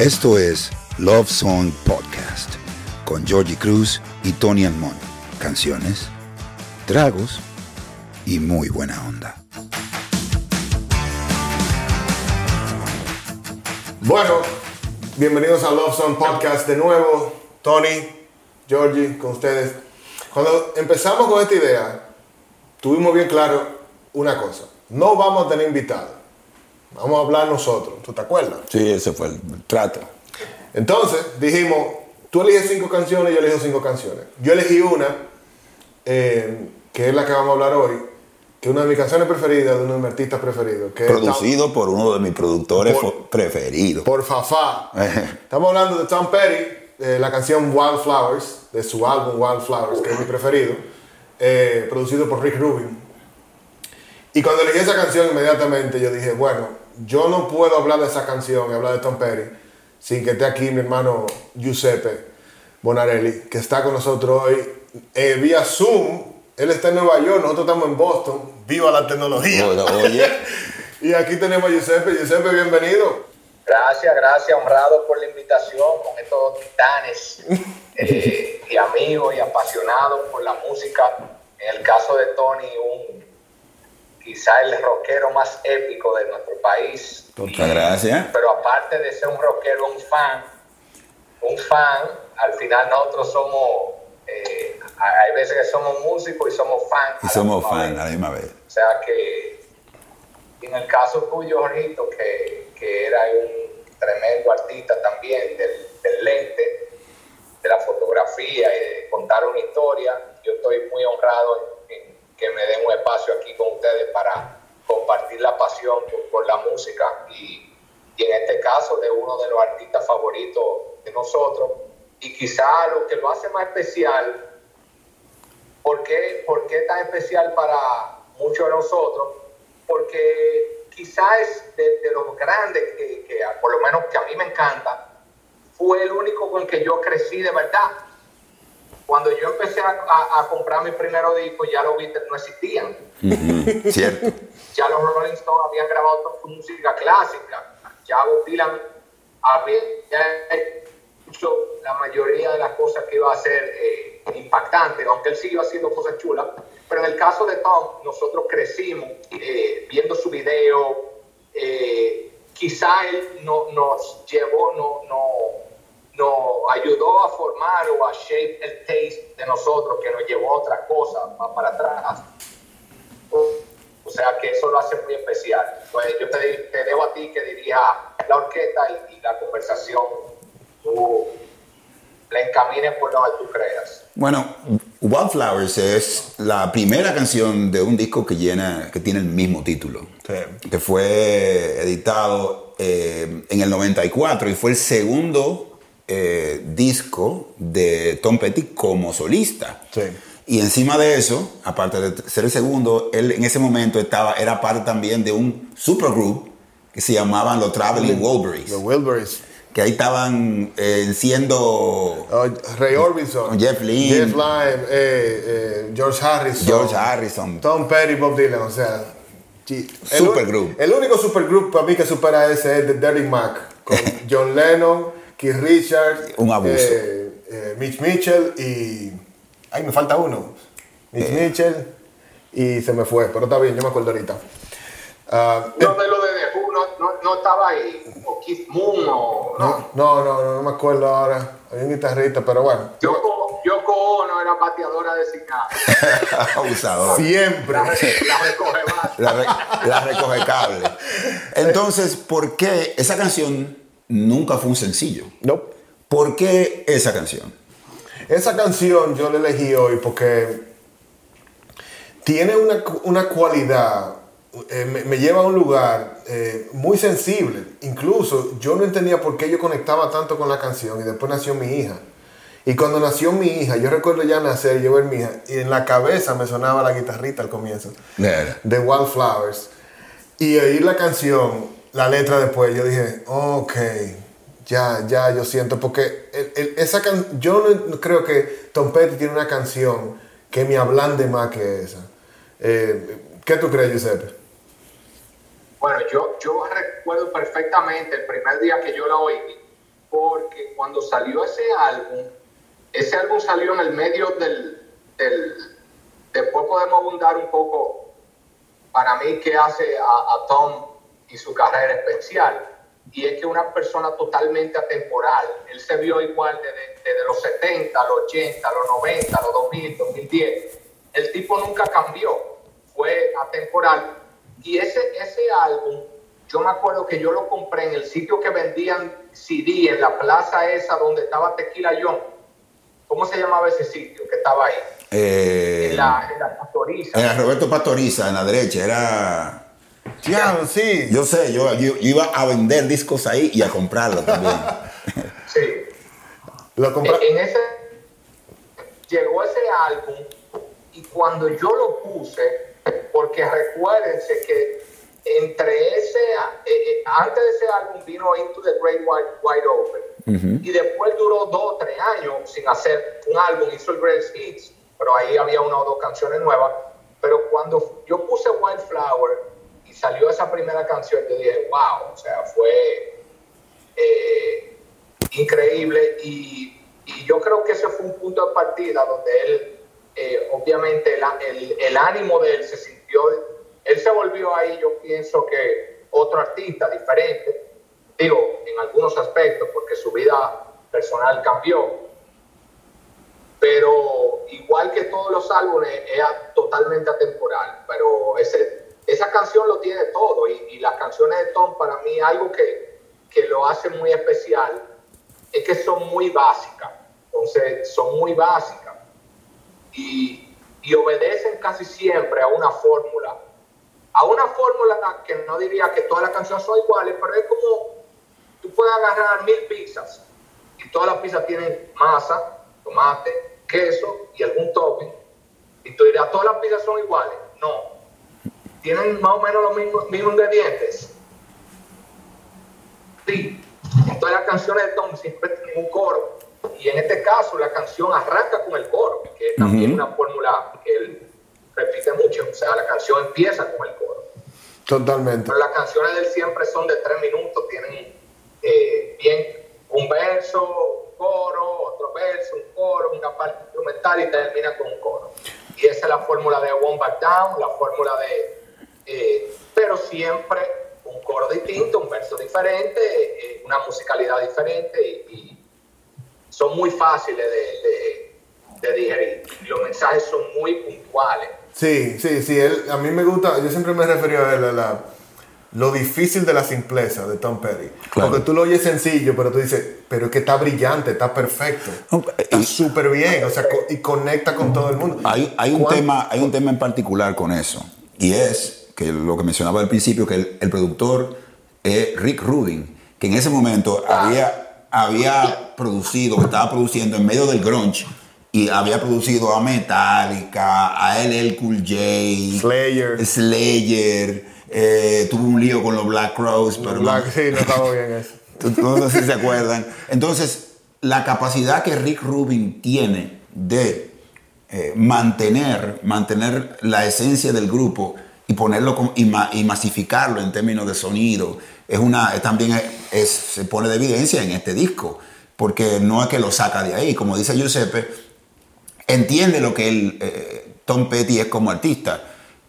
Esto es Love Song Podcast con Georgie Cruz y Tony Almond. Canciones, tragos y muy buena onda. Bueno, bienvenidos a Love Song Podcast de nuevo. Tony, Georgie, con ustedes. Cuando empezamos con esta idea, tuvimos bien claro una cosa. No vamos a tener invitados. Vamos a hablar nosotros. ¿Tú te acuerdas? Sí, ese fue el trato. Entonces dijimos, tú eliges cinco canciones, yo elijo cinco canciones. Yo elegí una, eh, que es la que vamos a hablar hoy, que es una de mis canciones preferidas, de uno de mis artistas preferidos. Que es Producido por uno de mis productores Por- preferidos. por Fafá. Estamos hablando de Tom Petty, eh, la canción Wildflowers, de su álbum Wildflowers, que es mi preferido, eh, producido por Rick Rubin. Y cuando elegí esa canción, inmediatamente yo dije, bueno, yo no puedo hablar de esa canción y hablar de Tom Petty sin que esté aquí mi hermano Giuseppe Bonarelli, que está con nosotros hoy eh, vía Zoom. Él está en Nueva York, nosotros estamos en Boston. ¡Viva la tecnología! Oye, Y aquí tenemos a Giuseppe. Giuseppe, bienvenido. Gracias, gracias, honrado por la invitación con estos titanes eh, y amigos y apasionados por la música. En el caso de Tony, un quizá el rockero más épico de nuestro país. muchas gracias. Pero aparte de ser un rockero, un fan, un fan, al final nosotros somos, eh, hay veces que somos músicos y somos fans. Y somos vez. a la misma vez. O sea que en el caso tuyo, Jorgito, que, que era un tremendo artista también del, del lente, de la fotografía y de contar una historia, yo estoy muy honrado en, en que me den un espacio aquí con ustedes para compartir la por, la música y, en este caso de uno de los artistas favoritos de nosotros y quizá lo que lo hace más especial ¿Por qué, por qué tan especial para muchos de nosotros? Porque quizás es de, los grandes que, por lo menos que a mí me encanta, fue el único con el que yo crecí de verdad. Cuando yo empecé a, comprar mi primer disco, ya los Beatles no existían. Cierto. Ya los Rolling Stones habían grabado música clásica. Ya Bob Dylan había hecho la mayoría de las cosas que iba a hacer eh, impactantes, aunque él siguió haciendo cosas chulas. Pero en el caso de Tom, nosotros crecimos eh, viendo su video. eh, quizá él no, nos llevó, no, no, nos ayudó a formar o a shape el taste de nosotros, que nos llevó a otra cosa más para atrás. O sea que eso lo hace muy especial. Pues yo te, te dejo a ti que dirija la orquesta y, y la conversación. Tú la encamines por donde tú creas. Bueno, Wildflowers es la primera canción de un disco que, llena, que tiene el mismo título. Que fue editado eh, en el 94 y fue el segundo eh, disco de Tom Petty como solista. Sí. Y encima de eso, aparte de ser el segundo, él en ese momento estaba, era parte también de un supergroup que se llamaban los Traveling Wilburys. Los Wilburys. Que ahí estaban eh, siendo Oh, Ray Orbison. Jeff Lynne. Jeff Lynne, eh, eh, George Harrison. George Harrison. Tom Petty, Bob Dylan, o sea. El Supergroup. El único supergroup para mí que supera ese es The Dirty Mac. Con John Lennon, Keith Richards. Un abuso. eh, Mitch Mitchell y. Ay, me falta uno. Mitch Eh. Mitchell. Y se me fue, pero está bien, yo me acuerdo ahorita. Ah, No de lo de The Who, no, no, no estaba ahí. O Keith Moon, o. No. no, no, no, no me acuerdo ahora. Había un guitarrista, pero bueno. Yoko, Yoko Ono era bateadora designada. Abusador. Siempre. La, la recoge más. La, re- la recoge cable. Entonces, ¿por qué esa canción nunca fue un sencillo? No. ¿Por qué esa canción? Esa canción yo la elegí hoy porque tiene una, una cualidad, eh, me, me lleva a un lugar eh, muy sensible. Incluso yo no entendía por qué yo conectaba tanto con la canción y después nació mi hija. Y cuando nació mi hija, yo recuerdo ya nacer y yo ver mi hija, y en la cabeza me sonaba la guitarrita al comienzo de Wildflowers. Y oír la canción, la letra después, yo dije, ok, ya, ya, yo siento, porque esa yo no creo que Tom Petty tiene una canción que me ablande más que esa. Eh, ¿Qué tú crees, Giuseppe? yo, yo recuerdo perfectamente el primer día que yo la oí, porque cuando salió ese álbum, ese álbum salió en el medio del, del después podemos abundar un poco para mí qué hace a, Tom y su carrera especial. Y es que una persona totalmente atemporal. Él se vio igual desde, desde los 70, los 80, los 90, los 2000, 2010. El tipo nunca cambió, fue atemporal. Y ese, ese álbum, yo me acuerdo que yo lo compré en el sitio que vendían CD, en la plaza esa donde estaba Tequila John. ¿Cómo se llamaba ese sitio que estaba ahí? Eh, en, la, en la Pastoriza. Era Roberto Pastoriza, en la derecha, era... Claro, sí. Yo sé, yo, yo, iba a vender discos ahí y a comprarlos también. sí. Lo compré. En ese llegó ese álbum y cuando yo lo puse, porque recuérdense que entre ese, eh, eh, antes de ese álbum vino Into the Great Wide, Open. Y después duró dos o tres años sin hacer un álbum, hizo el Greatest Hits, pero ahí había una o dos canciones nuevas. Pero cuando yo puse Wildflower salió esa primera canción, yo dije, wow, o sea, fue eh, increíble. Y, y, yo creo que ese fue un punto de partida donde él, obviamente, el, el, el ánimo de él se sintió él se volvió ahí, yo pienso que otro artista diferente, digo, en algunos aspectos, porque su vida personal cambió, pero igual que todos los álbumes, es totalmente atemporal, pero ese, esa canción lo tiene todo y, las canciones de Tom para mí algo que, que lo hace muy especial es que son muy básicas, entonces son muy básicas y, y obedecen casi siempre a una fórmula a una fórmula que no diría que todas las canciones son iguales, pero es como tú puedes agarrar mil pizzas y todas las pizzas tienen masa, tomate, queso y algún topping. Y tú dirás, ¿todas las pizzas son iguales? No. Tienen más o menos los mismos, mismos ingredientes. Sí. todas las canciones de Tom siempre tienen un coro. Y en este caso la canción arranca con el coro, que es también una fórmula que él repite mucho. O sea, la canción empieza con el coro. Totalmente. Pero las canciones de él siempre son de tres minutos, tienen eh, bien un verso, un coro, otro verso, un coro, una parte instrumental y termina con un coro. Y esa es la fórmula de One Back Down, la fórmula de... Eh, pero siempre un coro distinto, un verso diferente, eh, una musicalidad diferente y, son muy fáciles de, de digerir. Los mensajes son muy puntuales. Sí, sí, sí. Él, a mí me gusta, yo siempre me he referido a él a la, lo difícil de la simpleza de Tom Petty. Porque tú lo oyes sencillo, pero tú dices, pero es que está brillante, está perfecto. Está súper bien, o sea, y conecta con todo el mundo. Hay, hay, un tema, hay un tema en particular con eso, y es que lo que mencionaba al principio, que el, productor es Rick Rubin, que en ese momento había, había producido, estaba produciendo en medio del grunge, y había producido a Metallica, a LL Cool J, Slayer, Slayer eh, tuvo un lío con los Black Crowes, pero Black, sí, no estaba bien eso. No sé si se acuerdan. Entonces, la capacidad que Rick Rubin tiene de eh, mantener, mantener la esencia del grupo y ponerlo y, y, masificarlo en términos de sonido, es una, también es, se pone de evidencia en este disco, porque no es que lo saca de ahí, como dice Giuseppe, entiende lo que él, eh, Tom Petty es como artista,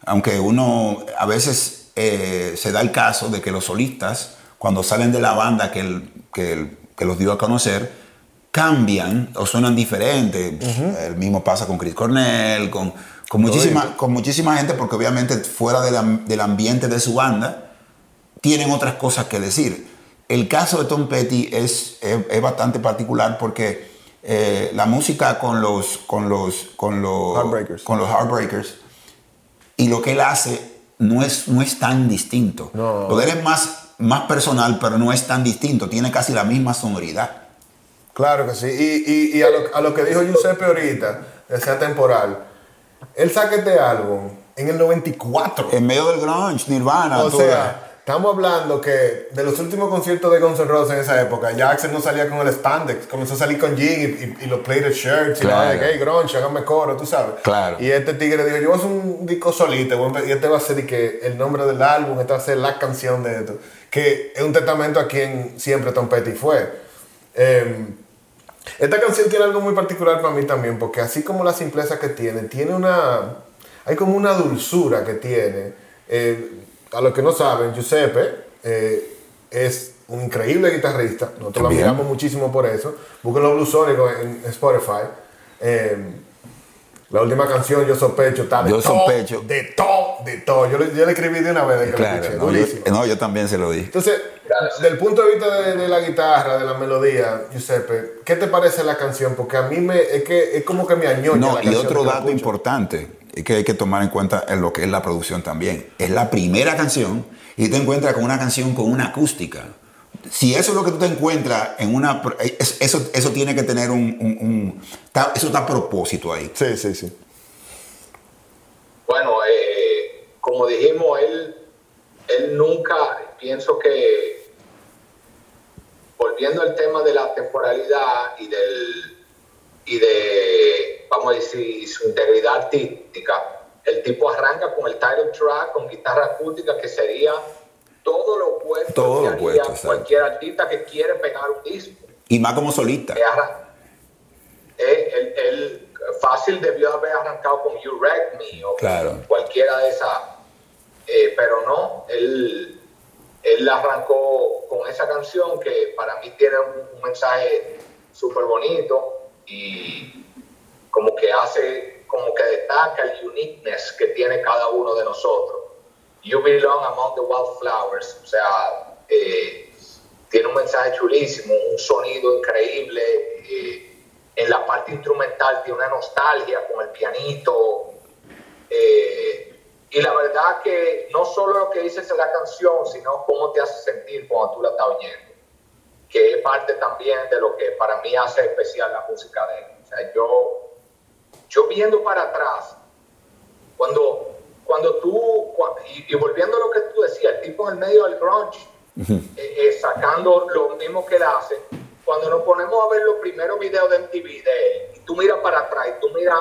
aunque uno a veces eh, se da el caso de que los solistas, cuando salen de la banda que, que, los dio a conocer, cambian o suenan diferentes. El mismo pasa con Chris Cornell, con, con, muchísima, con muchísima gente, porque obviamente fuera del ambiente de su banda, tienen otras cosas que decir. El caso de Tom Petty es, es bastante particular porque eh, la música con los, con los, con los, Heartbreakers. con los Heartbreakers y lo que él hace no es, no es tan distinto. Lo de él es más, más personal, pero no es tan distinto. Tiene casi la misma sonoridad. Claro que sí. Y, y, a, lo, a, lo, que dijo Giuseppe ahorita, sea temporal, él saca este álbum en el 94. En medio del grunge, Nirvana. O sea, estamos hablando que de los últimos conciertos de Guns N' Roses en esa época, ya Axel no salía con el spandex, comenzó a salir con jean y, los plated shirts, claro. y hey, grunge, hágame coro, tú sabes. Claro. Y este tigre dijo, yo voy a hacer un disco solito, y este va a ser que el nombre del álbum, esta va a ser la canción de esto, que es un testamento a quien siempre Tom Petty fue. Em, esta canción tiene algo muy particular para mí también, porque así como la simpleza que tiene, tiene una, hay como una dulzura que tiene. Eh, a los que no saben, Giuseppe eh, es un increíble guitarrista. Nosotros lo admiramos muchísimo por eso. Busquen los Blue Sónicos en, Spotify. Eh, la última canción, Yo Sospecho, está de yo todo, sospecho. de todo, de todo. Yo le, yo le escribí de una vez de que claro, no, yo, no, yo, también se lo di. Entonces, desde el punto de vista de, la guitarra, de la melodía, Giuseppe, ¿qué te parece la canción? Porque a mí me, es, que, es como que me añoña No, la y otro dato importante que hay que tomar en cuenta en lo que es la producción también. Es la primera canción y te encuentras con una canción con una acústica. Si eso es lo que tú te encuentras en una... Eso, eso tiene que tener un... eso está a propósito ahí. Sí, sí, sí. Bueno, eh, como dijimos, él, él nunca, pienso que, volviendo al tema de la temporalidad y del... Y de vamos a decir, su integridad artística, el tipo arranca con el title track, con guitarra acústica, que sería todo lo opuesto todo lo opuesto, cualquier artista que quiere pegar un disco. Y más como solista. Él, fácil debió haber arrancado con You Wreck Me o cualquiera de esas, eh, pero no, él, él arrancó con esa canción que para mí tiene un mensaje súper bonito y como que hace, como que destaca el uniqueness que tiene cada uno de nosotros. You belong among the wildflowers, o sea, eh, tiene un mensaje chulísimo, un sonido increíble. Eh, en la parte instrumental tiene una nostalgia con el pianito. Eh, y la verdad que no solo lo que dices en la canción, sino cómo te hace sentir cuando tú la estás oyendo, que es parte también de lo que para mí hace especial la música de él. O sea, yo yo viendo para atrás, cuando, cuando tú, y, volviendo a lo que tú decías, el tipo en el medio del grunge, eh, eh, sacando lo mismo que él hace, cuando nos ponemos a ver los primeros videos de MTV de él, y tú miras para atrás, y tú miras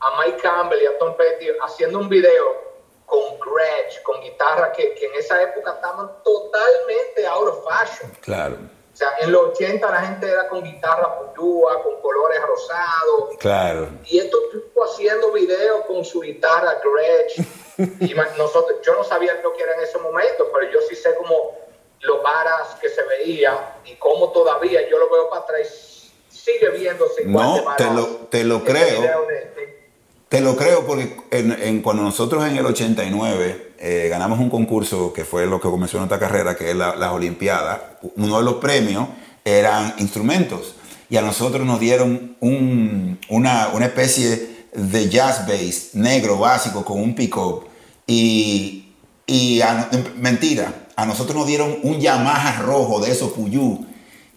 a Mike Campbell y a Tom Petty haciendo un video con Gretsch, con guitarra que, que en esa época estaban totalmente out of fashion. Claro o sea, en los 80 la gente era con guitarra puyúa, con colores rosados. Claro. Y esto estuvo haciendo videos con su guitarra Gretsch. y nosotros, yo no sabía lo que era en ese momento, pero yo sí sé como los varas que se veía y cómo todavía yo lo veo para atrás sigue viéndose No, te lo, te lo creo. Te lo creo porque cuando nosotros en el 89 eh, ganamos un concurso que fue lo que comenzó nuestra carrera, que es la, las Olimpiadas, uno de los premios eran instrumentos. Y a nosotros nos dieron una, especie de jazz bass negro básico con un pick-up. Y, y mentira, a nosotros nos dieron un Yamaha rojo de esos Puyú.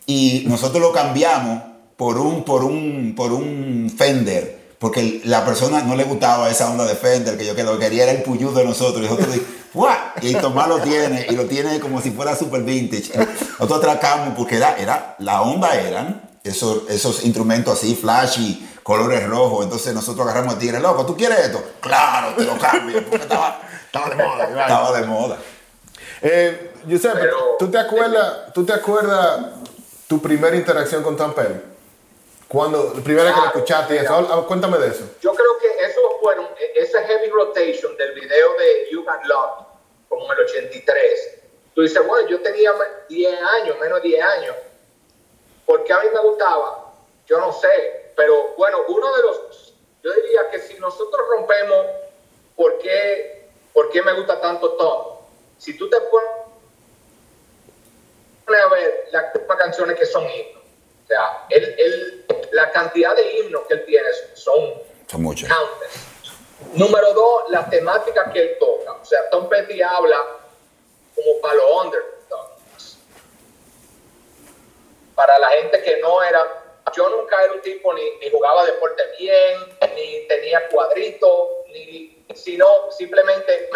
Y nosotros lo cambiamos por un, por un, por un Fender porque la persona no le gustaba esa onda de Fender, que yo que lo quería era el Puyú de nosotros. Y nosotros Y Tomás lo tiene, y lo tiene como si fuera super vintage. Nosotros atracamos porque era, era, la onda eran esos, esos instrumentos así, flashy, colores rojos. Entonces nosotros agarramos el tigre, loco, ¿tú quieres esto? Claro, te lo cambio, porque estaba, estaba de moda. Estaba de moda. Eh, ¿tú te acuerdas, ¿tú te acuerdas tu primera interacción con Tom Petty? Cuando, la primera que lo escuchaste, eso, cuéntame de eso. Yo creo que eso fueron, e, ese heavy rotation del video de You Got Love, como en el 83. Tú dices, bueno, yo tenía 10 años, menos 10 años. ¿Por qué a mí me gustaba? Yo no sé. Pero bueno, uno de los, yo diría que si nosotros rompemos, ¿por qué, por qué me gusta tanto Tom? Si tú te pones a ver las canciones que son himnos o sea, él, la cantidad de himnos que él tiene son, son muchos. Número dos, la temática que él toca. O sea, Tom Petty habla como para los underdogs. Para la gente que no era... Yo nunca era un tipo ni, ni jugaba deporte bien, ni tenía cuadritos, ni sino simplemente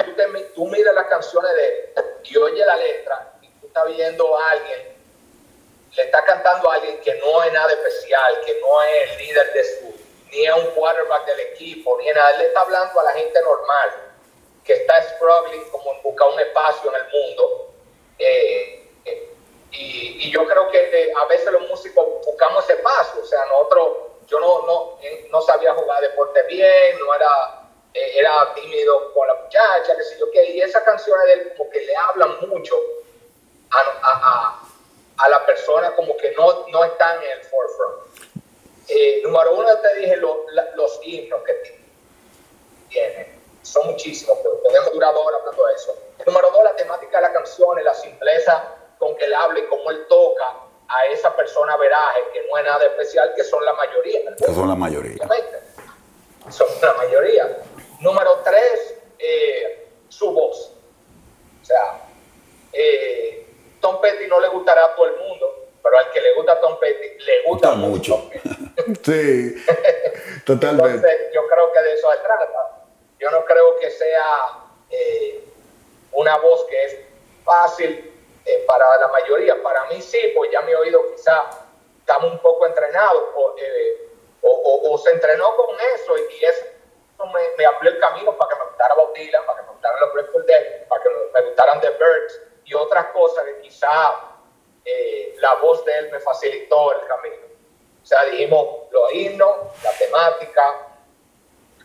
tú, miras las canciones de y oye la letra, y tú estás viendo a alguien, le está cantando a alguien que no es nada especial, que no es el líder de su, ni es un quarterback del equipo, ni nada, él le está hablando a la gente normal, que está struggling como en buscar un espacio en el mundo. Eh, eh, y, yo creo que eh, a veces los músicos buscamos ese paso, o sea, nosotros, yo no, no, no sabía jugar deporte bien, no era eh, era tímido con la muchacha, que sé yo qué, y esas canciones de él como que le hablan mucho a, la persona como que no, no están en el forefront. Eh, número uno, te dije los himnos que tiene, son muchísimos, pero podemos durar dos horas hablando de eso. Número dos, la temática de las canciones, la simpleza con que él habla y cómo él toca a esa persona veraje, que no es nada especial, que son la mayoría. Que son la mayoría. Son la mayoría. Número tres, eh, su voz. O sea, eh, Tom Petty no le gustará a todo el mundo, pero al que le gusta a Tom Petty, le gusta, mucho. sí, totalmente. Entonces, yo creo que de eso se trata. Yo no creo que sea eh, una voz que es fácil para la mayoría. Para mí sí, pues ya mi oído quizá estamos un poco entrenados o, o, se entrenó con eso y, y es me, abrió el camino para que me gustara Bob Dylan, para que me gustaran los Grateful Dead, para que me, gustaran The Birds y otras cosas que quizá eh, la voz de él me facilitó el camino. O sea, dijimos los himnos, la temática,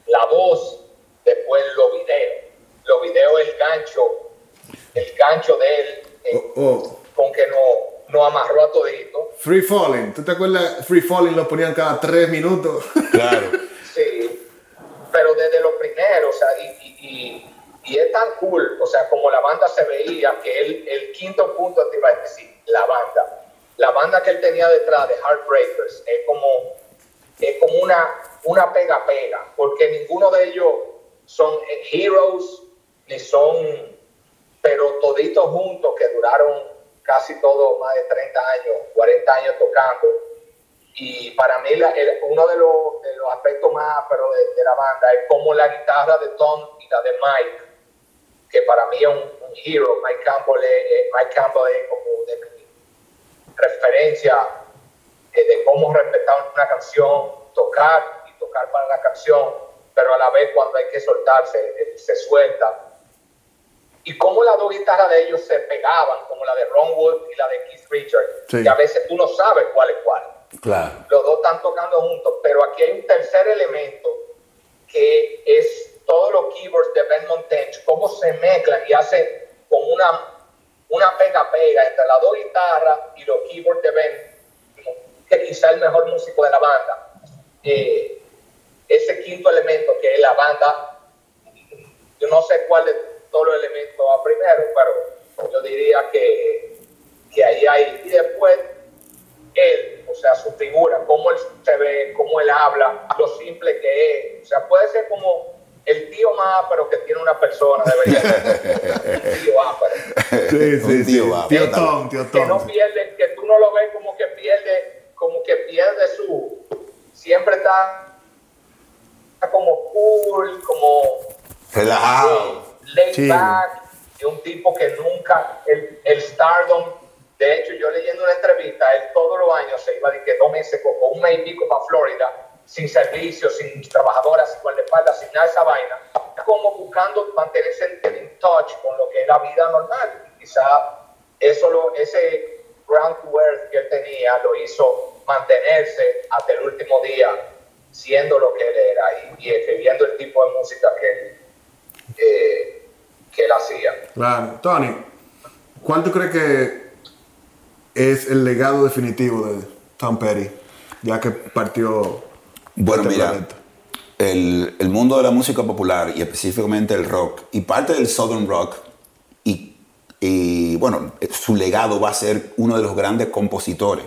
la voz, después los videos. Los videos, el gancho, el gancho de él, eh, oh, oh. con que no, no amarró a todito. Free Falling, ¿tú te acuerdas? Free Falling lo ponían cada tres minutos. Claro. sí pero desde los primeros, o sea, y, y, y, es tan cool, o sea, como la banda se veía, que el, el quinto punto te iba decir, la banda. La banda que él tenía detrás de Heartbreakers es como, es como una, una pega-pega, porque ninguno de ellos son heroes, ni son, pero toditos juntos que duraron casi todo más de 30 años, 40 años tocando y para mí uno de los, de los, aspectos más pero de, la banda es como la guitarra de Tom y la de Mike, que para mí es un, un hero. Mike Campbell, es, Mike Campbell es como de mi referencia eh, de cómo respetar una canción, tocar y tocar para la canción, pero a la vez cuando hay que soltarse, eh, se suelta. Y cómo las dos guitarras de ellos se pegaban, como la de Ron Wood y la de Keith Richards, y a veces tú no sabes cuál es cuál. Claro. Los dos están tocando juntos, pero aquí hay un tercer elemento que es todos los keyboards de Ben Montench, cómo se mezclan y hace como una, una pega-pega entre las dos guitarras y los keyboards de Ben, que quizá el mejor músico de la banda. Eh, ese quinto elemento que es la banda, yo no sé cuál de todos los elementos va primero, pero yo diría que, que ahí hay, y después él, o sea, su figura, cómo él se ve, cómo él habla, lo simple que es. O sea, puede ser como el tío más pero que tiene una persona, debería ser un tío ápero. Sí, sí, tío, tío Tom, tío Tom. Que no pierde, que tú no lo ves como que pierde, como que pierde su, siempre está, está como cool, como relajado, laid back, es un tipo que nunca, el, el stardom de hecho, yo leyendo una entrevista, él todos los años se iba de que dos meses o un mes y pico para Florida, sin servicio, sin trabajadoras, sin nada de esa vaina, como buscando mantenerse en, touch con lo que es la vida normal. Y quizá eso lo, ese ground to earth que él tenía lo hizo mantenerse hasta el último día siendo lo que él era y, escribiendo el tipo de música que, eh, que él hacía. Claro. Tony, ¿cuánto crees que es el legado definitivo de Tom Petty, ya que partió. Bueno, este mira, el, mundo de la música popular y específicamente el rock y parte del southern rock y, bueno, su legado va a ser uno de los grandes compositores.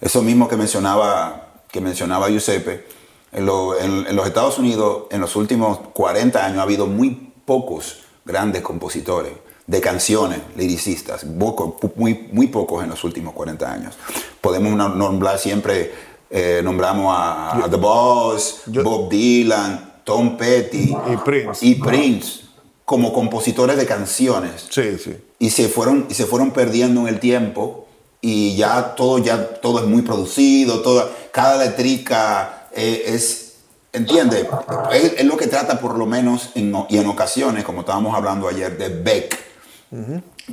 Eso mismo que mencionaba, que mencionaba Giuseppe, en los Estados Unidos en los últimos 40 años ha habido muy pocos grandes compositores de canciones liricistas, muy, muy pocos en los últimos 40 años. Podemos nombrar siempre, eh, nombramos a, The Boss, Bob Dylan, Tom Petty y Prince. Y Prince. como compositores de canciones. Sí, sí. Y se fueron, y se fueron perdiendo en el tiempo y ya todo, ya todo es muy producido, toda, cada letrica eh, es, ¿entiende? Es, lo que trata por lo menos en, y en ocasiones, como estábamos hablando ayer, de Beck,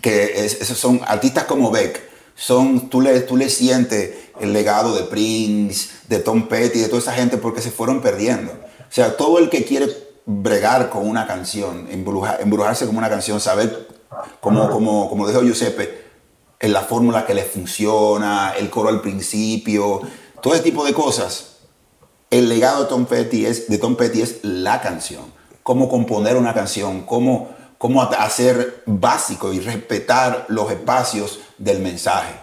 que esos son artistas como Beck, son, tú le, tú le sientes el legado de Prince, de Tom Petty, de toda esa gente porque se fueron perdiendo. O sea, todo el que quiere bregar con una canción, embrujarse con una canción, saber, como, como, como dijo Giuseppe, en la fórmula que le funciona, el coro al principio, todo ese tipo de cosas. El legado de Tom Petty es, de Tom Petty es la canción. Cómo componer una canción, cómo, cómo hacer básico y respetar los espacios del mensaje.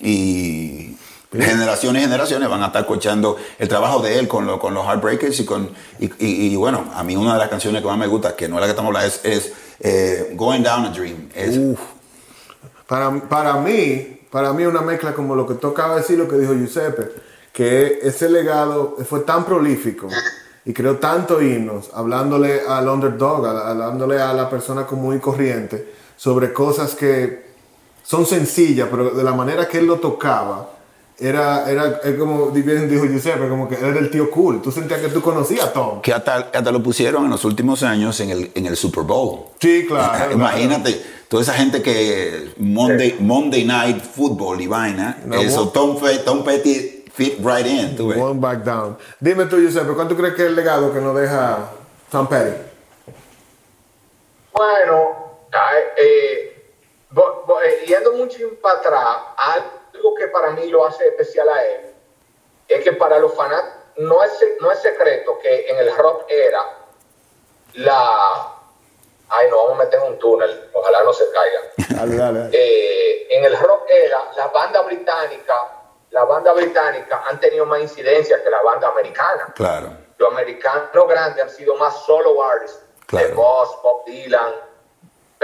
Y generaciones y generaciones van a estar escuchando el trabajo de él con, con los Heartbreakers y con y, bueno, a mí una de las canciones que más me gusta, que no es la que estamos hablando, es, eh, Going Down a Dream. Para, para mí, para mí una mezcla como lo que tocaba decir lo que dijo Giuseppe, que ese legado fue tan prolífico y creó tanto himnos, hablándole al underdog, hablándole a la persona común y corriente sobre cosas que son sencillas, pero de la manera que él lo tocaba, era, era, como bien dijo Giuseppe, como que era el tío cool. Tú sentías que tú conocías a Tom. Que hasta, hasta, lo pusieron en los últimos años en el, en el Super Bowl. Sí, claro. Imagínate, toda esa gente que Monday, Monday Night Football y vaina, eso Tom, Tom Petty fit right in. Tú One back down. Dime tú, Giuseppe, ¿cuánto crees que es el legado que nos deja Tom Petty? Bueno, eh, yendo mucho para atrás, algo que para mí lo hace especial a él es que para los fanáticos no es, no es secreto que en el rock era la... Ay, no, vamos a meter en un túnel, ojalá no se caiga. Dale, dale, eh, en el rock era, la banda británica, la banda británica han tenido más incidencia que la banda americana. Claro. Los americanos grandes han sido más solo artists, claro. The Boss, Bob Dylan,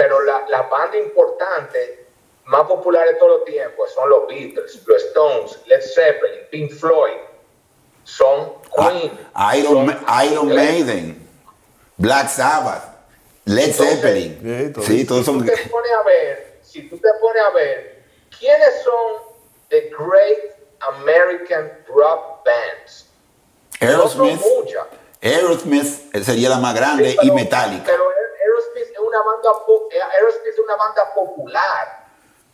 pero la, la banda importante más populares de todos los tiempos son los Beatles, los Stones, Led Zeppelin, Pink Floyd, son Queen. Iron, Maiden, Black Sabbath, Led Zeppelin. sí, todos son. Si tú te pones a ver, si tú te pones a ver, ¿quiénes son the great American rock bands? Aerosmith. Aerosmith sería la más grande y Metallica. Pero una banda, Aerosmith es una banda popular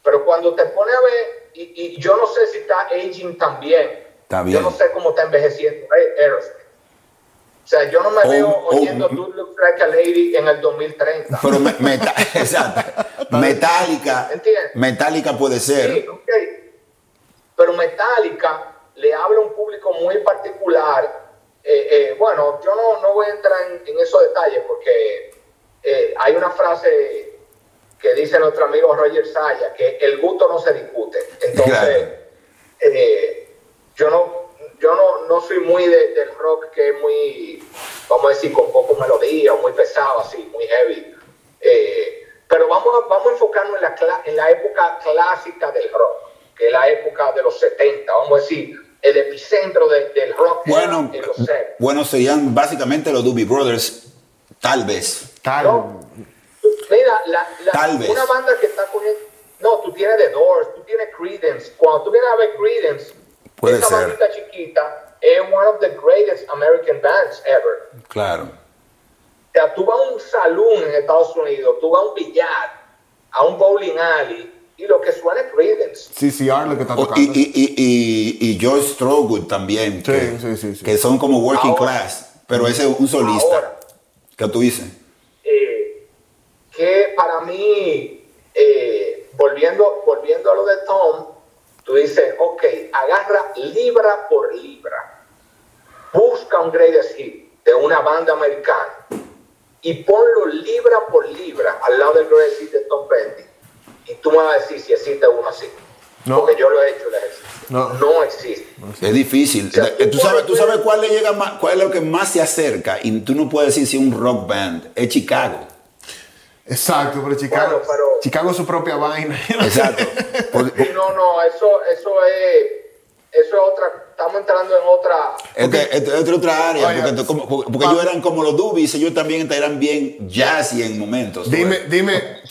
pero cuando te pone a ver, y, yo no sé si está aging también. Está bien. Yo no sé cómo está envejeciendo Aerosmith. O sea, yo no me veo oyendo Dude Looks Like a Lady en el 2030. Pero exacto. Metallica. ¿Entiendes? Metallica puede ser. Sí, ok. Pero Metallica le habla a un público muy particular. Eh, eh, bueno, yo no, no, voy a entrar en, en esos detalles porque eh, hay una frase que dice nuestro amigo Roger Saya, que el gusto no se discute. Entonces, eh, yo no yo no, no soy muy del rock que es muy, vamos a decir, con poco melodía muy pesado, así, muy heavy. Eh, pero vamos a, vamos a enfocarnos en la, en la época clásica del rock, que es la época de los 70, vamos a decir, el epicentro del rock bueno, Bueno, serían básicamente los Doobie Brothers, tal vez. Tal. Mira, la, una banda que está con No, tú tienes The Doors, tú tienes Creedence. Cuando tú vienes a ver Creedence, Puede esa bandita chiquita es one of the greatest American bands ever. Claro. O sea, tú vas a un salón en Estados Unidos, tú vas a un billar, a un bowling alley, y lo que suena es Creedence. CCR lo que está oh, tocando. y, y, y, y, Joe Strowwood también, sí, que, sí, sí, sí. que son como working class, pero ese es un solista. Ahora, ¿Qué tú dices? Que para mí, eh, volviendo, volviendo a lo de Tom, tú dices, ok, agarra libra por libra, busca un greatest hit de una banda americana y ponlo libra por libra al lado del greatest hit de Tom Petty y tú me vas a decir si existe uno así. No. Porque yo lo he hecho el ejercicio. No, no existe. Es difícil. tú, sabes, tú sabes cuál le llega más, cuál es lo que más se acerca y tú no puedes decir si un rock band es Chicago. Exacto, pero Chicago, Chicago es su propia vaina. Exacto. no, no, eso, eso es. eso es otra, estamos entrando en otra... Este, este, es otra área, porque, porque, ellos eran como los Dubis, ellos también eran bien jazzy en momentos. Dime, dime,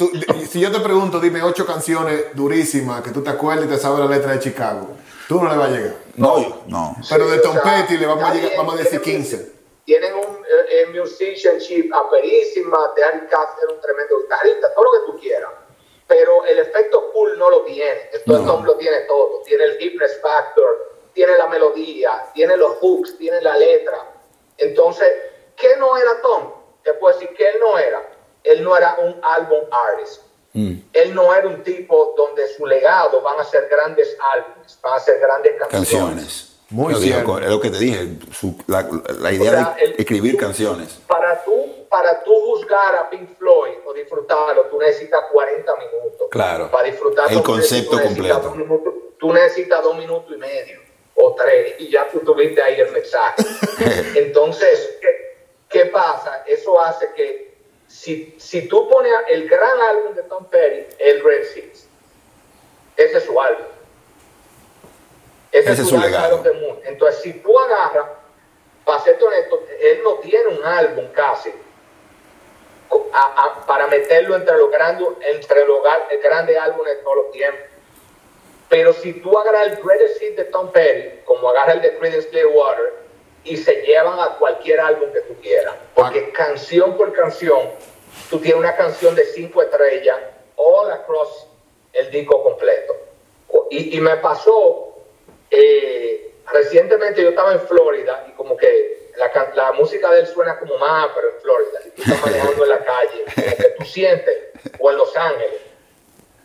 si yo te pregunto, dime ocho canciones durísimas que tú te acuerdas y te sabes la letra de Chicago, tú no le vas a llegar. No, no. Pero de Tom Petty le vamos a, llegar, vamos a decir 15. Tienen un eh, eh, musicianship aperísima, Terry Kath era un tremendo guitarrista, todo lo que tú quieras pero el efecto cool no lo tiene. Esto no. lo tiene todo. Tiene el deepness factor, tiene la melodía, tiene los hooks, tiene la letra. Entonces, ¿qué no era Tom? Te puedo decir que él no era. Él no era un álbum artist. Mm. Él no era un tipo donde su legado van a ser grandes álbumes, van a ser grandes canciones. canciones. Muy bien. Es lo que te dije, la, idea de escribir canciones. Para tú, para tú juzgar a Pink Floyd o disfrutarlo, tú necesitas 40 minutos. Claro. Para disfrutar el concepto completo. tú necesitas dos minutos y medio o tres y ya tú tuviste ahí el mensaje. Entonces, ¿qué, ¿qué, pasa? Eso hace que si, si tú pones el gran álbum de Tom Petty, el Red Seeds, ese es su álbum ese, es su legado. Entonces, si tú agarras, para ser honesto, él no tiene un álbum casi para meterlo entre los grandes, entre los grandes álbumes de todos los tiempos. Pero si tú agarras el Greatest Hit de Tom Petty, como agarras el de Creedence Clearwater, y se llevan a cualquier álbum que tú quieras, porque canción por canción, tú tienes una canción de cinco estrellas, all across el disco completo. Y, y me pasó eh, recientemente yo estaba en Florida y como que la, la, música de él suena como más, pero en Florida. Y tú estás manejando en la calle, como que tú sientes, o en Los Ángeles.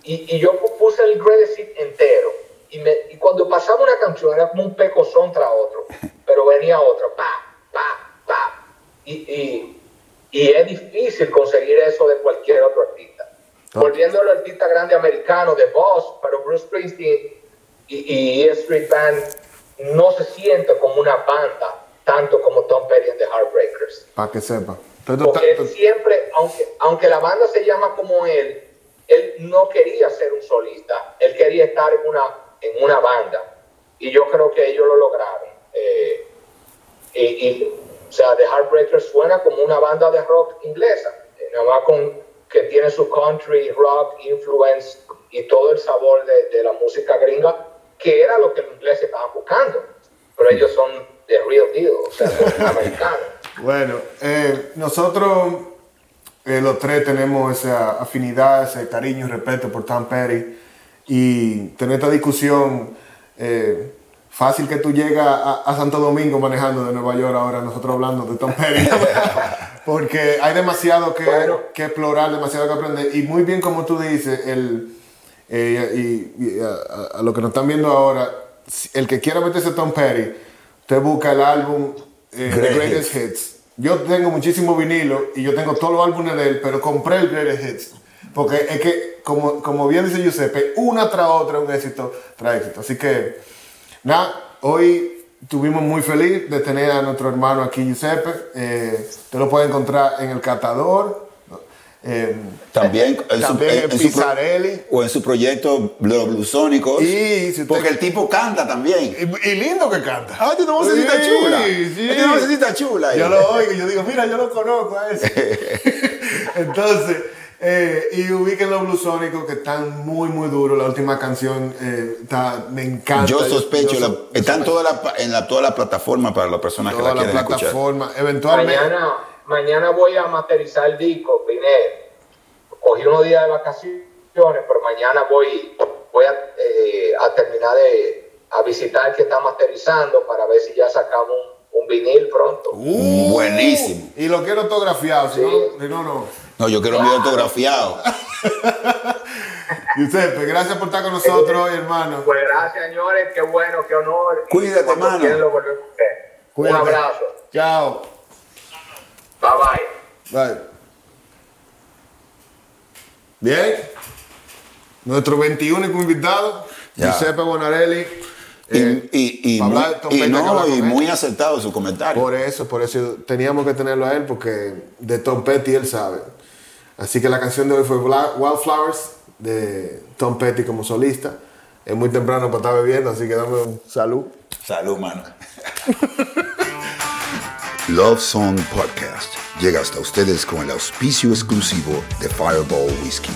Y, y yo puse el Greatest Hit entero. Y, me, y cuando pasaba una canción era como un pecozón tras otro, pero venía otra, pa, pa, pa. Y, y, y es difícil conseguir eso de cualquier otro artista. Volviendo al artista grande americano, de Boss, pero Bruce Springsteen y, y Street Band no se siente como una banda tanto como Tom Petty and the Heartbreakers. Para que sepa. Porque él siempre, aunque, aunque la banda se llama como él, él no quería ser un solista, él quería estar en una, en una banda. Y yo creo que ellos lo lograron. Eh, y, o sea, The Heartbreakers suena como una banda de rock inglesa, nada más con que tiene su country rock influence y todo el sabor de, de la música gringa, que era lo que los ingleses estaban buscando. Pero ellos son de real deal, o sea, son americanos. Bueno, eh, nosotros eh, los tres tenemos esa afinidad, ese cariño y respeto por Tom Petty. Y tener esta discusión eh, fácil que tú llegas a, Santo Domingo manejando de Nueva York ahora nosotros hablando de Tom Petty. Porque hay demasiado que, que explorar, demasiado que aprender. Y muy bien como tú dices, el eh, y, a, lo que nos están viendo ahora, el que quiera meterse a Tom Petty, usted busca el álbum eh, The Greatest Hits. Yo tengo muchísimo vinilo y yo tengo todos los álbumes de él, pero compré el Greatest Hits. Porque es que, como, como bien dice Giuseppe, una tras otra un éxito tras éxito. Así que, nada, hoy estuvimos muy felices de tener a nuestro hermano aquí, Giuseppe. Eh, usted lo puede encontrar en el catador eh, también, en, su, o en su proyecto Los Blusónicos. porque el tipo canta también. Y, lindo que canta. Ah, tiene una vocecita chula. Sí. Tiene una vocecita chula. Yo lo oigo y yo digo, mira, yo lo conozco a ese. Entonces, eh, y ubiquen los blusónicos que están muy, muy duros. La última canción eh, está, me encanta. Yo sospecho, está en toda la, en la, toda la plataforma para las personas que la quieren escuchar. plataforma, eventualmente. Mañana mañana voy a masterizar el disco, vine, cogí unos días de vacaciones, pero mañana voy, voy a, eh, terminar de a visitar el que está masterizando para ver si ya sacamos un, vinil pronto. Uh, buenísimo. Y lo quiero autografiado, si no, no, no. yo quiero mi autografiado. Giuseppe, gracias por estar con nosotros hoy, hermano. Pues gracias, señores, qué bueno, qué honor. Cuídate, hermano. Un abrazo. Chao. Bye bye. Bye. Bien. Nuestro 21 invitado, Giuseppe Bonarelli. y, eh, y, muy, muy, acertado su comentario. Por eso, por eso teníamos que tenerlo a él, porque de Tom Petty él sabe. Así que la canción de hoy fue Wildflowers de Tom Petty como solista. Es muy temprano para estar bebiendo, así que dame un salud. Salud, mano. Love Song Podcast llega hasta ustedes con el auspicio exclusivo de Fireball Whiskey.